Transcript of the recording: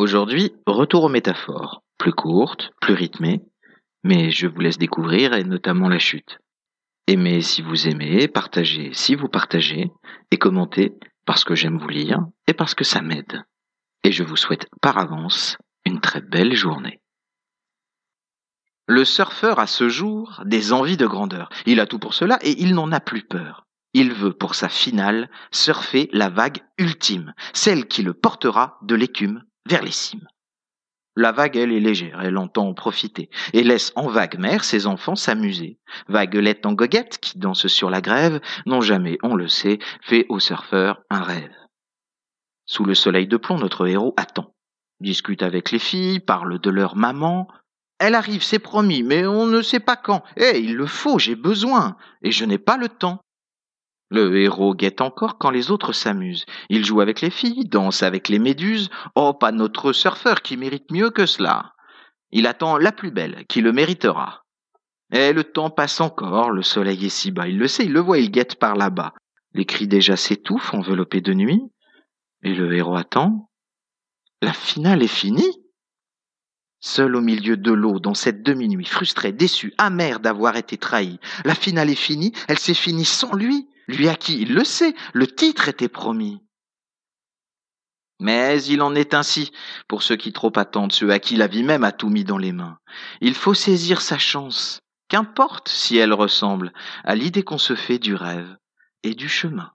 Aujourd'hui, retour aux métaphores, plus courtes, plus rythmées, mais je vous laisse découvrir et notamment la chute. Aimez si vous aimez, partagez si vous partagez, et commentez parce que j'aime vous lire et parce que ça m'aide. Et je vous souhaite par avance une très belle journée. Le surfeur a ce jour des envies de grandeur. Il a tout pour cela et il n'en a plus peur. Il veut pour sa finale surfer la vague ultime, celle qui le portera de l'écume vers les cimes. La vague, elle, est légère, elle entend en profiter, et laisse en vague mer ses enfants s'amuser. Vaguelette en goguette, qui danse sur la grève, n'ont jamais, on le sait, fait au surfeur un rêve. Sous le soleil de plomb, notre héros attend, discute avec les filles, parle de leur maman. Elle arrive, c'est promis, mais on ne sait pas quand. Eh, il le faut, j'ai besoin, et je n'ai pas le temps. Le héros guette encore quand les autres s'amusent. Il joue avec les filles, danse avec les méduses. Oh, pas notre surfeur qui mérite mieux que cela. Il attend la plus belle, qui le méritera. Et le temps passe encore, le soleil est si bas, il le sait, il le voit, il guette par là-bas. Les cris déjà s'étouffent, enveloppés de nuit. Et le héros attend. La finale est finie. Seul au milieu de l'eau, dans cette demi-nuit, frustré, déçu, amer d'avoir été trahi. La finale est finie, elle s'est finie sans lui lui à qui il le sait, le titre était promis. Mais il en est ainsi pour ceux qui trop attendent, ceux à qui la vie même a tout mis dans les mains. Il faut saisir sa chance, qu'importe si elle ressemble à l'idée qu'on se fait du rêve et du chemin.